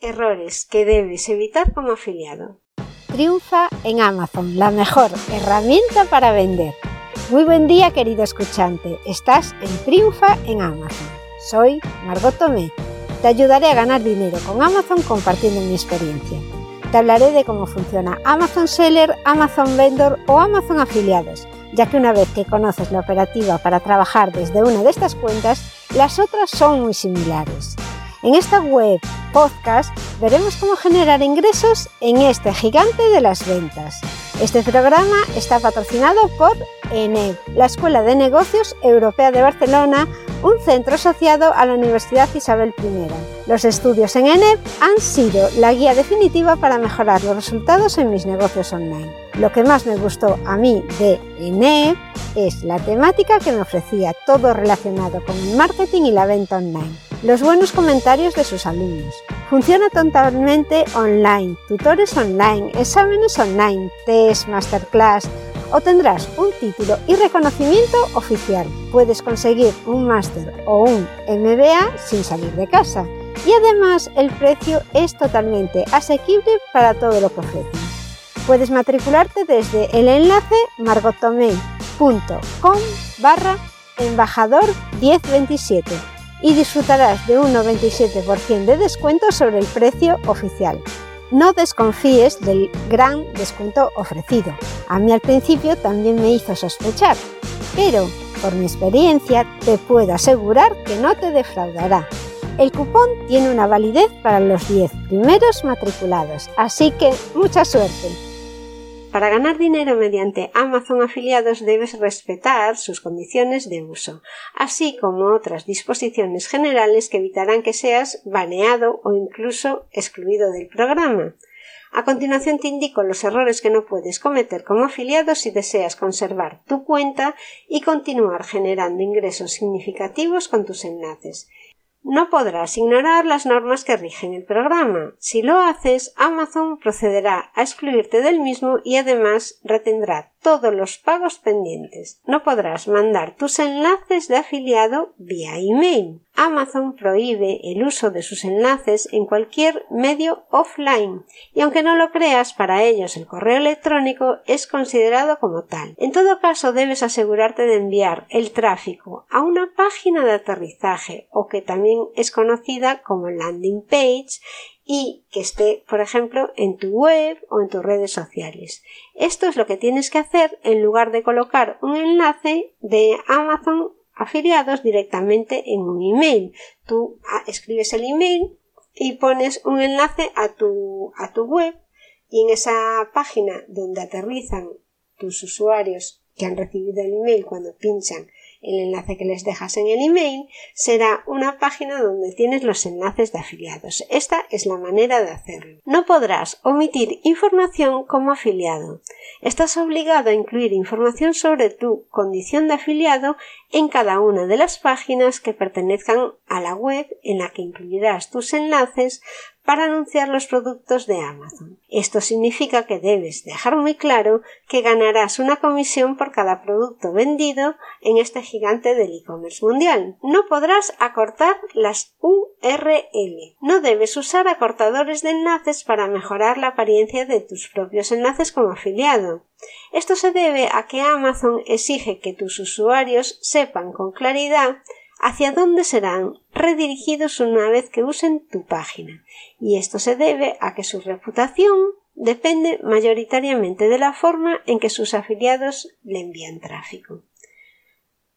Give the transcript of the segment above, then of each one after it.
Errores que debes evitar como afiliado. Triunfa en Amazon, la mejor herramienta para vender. Muy buen día querido escuchante, estás en Triunfa en Amazon. Soy Margot Tomé. Te ayudaré a ganar dinero con Amazon compartiendo mi experiencia. Te hablaré de cómo funciona Amazon Seller, Amazon Vendor o Amazon Afiliados, ya que una vez que conoces la operativa para trabajar desde una de estas cuentas, las otras son muy similares. En esta web podcast veremos cómo generar ingresos en este gigante de las ventas. Este programa está patrocinado por ENEB, la Escuela de Negocios Europea de Barcelona, un centro asociado a la Universidad Isabel I. Los estudios en ENEB han sido la guía definitiva para mejorar los resultados en mis negocios online. Lo que más me gustó a mí de ENEB es la temática que me ofrecía, todo relacionado con el marketing y la venta online los buenos comentarios de sus alumnos. Funciona totalmente online, tutores online, exámenes online, test, masterclass. Obtendrás un título y reconocimiento oficial. Puedes conseguir un máster o un MBA sin salir de casa. Y además el precio es totalmente asequible para todo lo que ofrecen. Puedes matricularte desde el enlace margotomei.com barra embajador 1027 y disfrutarás de un 97% de descuento sobre el precio oficial. No desconfíes del gran descuento ofrecido. A mí al principio también me hizo sospechar, pero por mi experiencia te puedo asegurar que no te defraudará. El cupón tiene una validez para los 10 primeros matriculados, así que mucha suerte. Para ganar dinero mediante Amazon afiliados debes respetar sus condiciones de uso, así como otras disposiciones generales que evitarán que seas baneado o incluso excluido del programa. A continuación te indico los errores que no puedes cometer como afiliado si deseas conservar tu cuenta y continuar generando ingresos significativos con tus enlaces. No podrás ignorar las normas que rigen el programa. Si lo haces, Amazon procederá a excluirte del mismo y además retendrá todos los pagos pendientes. No podrás mandar tus enlaces de afiliado vía email. Amazon prohíbe el uso de sus enlaces en cualquier medio offline y aunque no lo creas, para ellos el correo electrónico es considerado como tal. En todo caso, debes asegurarte de enviar el tráfico a una página de aterrizaje o que también es conocida como landing page y que esté, por ejemplo, en tu web o en tus redes sociales. Esto es lo que tienes que hacer en lugar de colocar un enlace de Amazon afiliados directamente en un email. Tú ah, escribes el email y pones un enlace a tu, a tu web y en esa página donde aterrizan tus usuarios que han recibido el email cuando pinchan el enlace que les dejas en el email será una página donde tienes los enlaces de afiliados. Esta es la manera de hacerlo. No podrás omitir información como afiliado. Estás obligado a incluir información sobre tu condición de afiliado en cada una de las páginas que pertenezcan a la web en la que incluirás tus enlaces para anunciar los productos de Amazon. Esto significa que debes dejar muy claro que ganarás una comisión por cada producto vendido en este gigante del e-commerce mundial. No podrás acortar las URL. No debes usar acortadores de enlaces para mejorar la apariencia de tus propios enlaces como afiliado. Esto se debe a que Amazon exige que tus usuarios sepan con claridad hacia dónde serán redirigidos una vez que usen tu página, y esto se debe a que su reputación depende mayoritariamente de la forma en que sus afiliados le envían tráfico.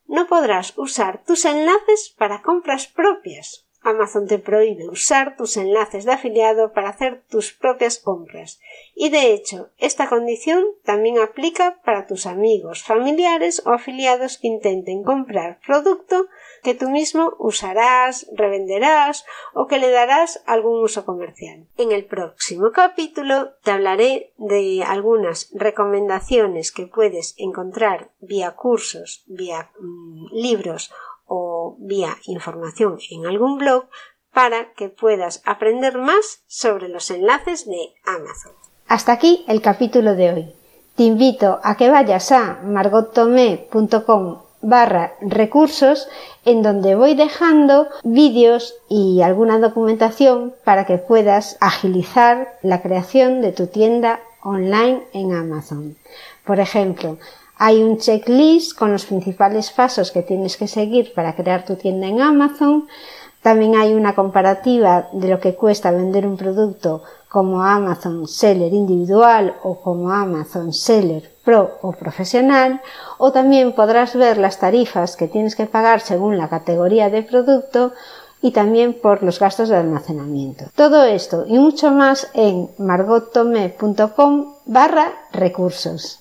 No podrás usar tus enlaces para compras propias, Amazon te prohíbe usar tus enlaces de afiliado para hacer tus propias compras. Y de hecho, esta condición también aplica para tus amigos, familiares o afiliados que intenten comprar producto que tú mismo usarás, revenderás o que le darás algún uso comercial. En el próximo capítulo te hablaré de algunas recomendaciones que puedes encontrar vía cursos, vía mm, libros o vía información en algún blog para que puedas aprender más sobre los enlaces de Amazon. Hasta aquí el capítulo de hoy. Te invito a que vayas a margottomé.com barra recursos en donde voy dejando vídeos y alguna documentación para que puedas agilizar la creación de tu tienda online en Amazon. Por ejemplo, hay un checklist con los principales pasos que tienes que seguir para crear tu tienda en Amazon. También hay una comparativa de lo que cuesta vender un producto como Amazon Seller individual o como Amazon Seller Pro o profesional, o también podrás ver las tarifas que tienes que pagar según la categoría de producto y también por los gastos de almacenamiento. Todo esto y mucho más en margotome.com barra recursos.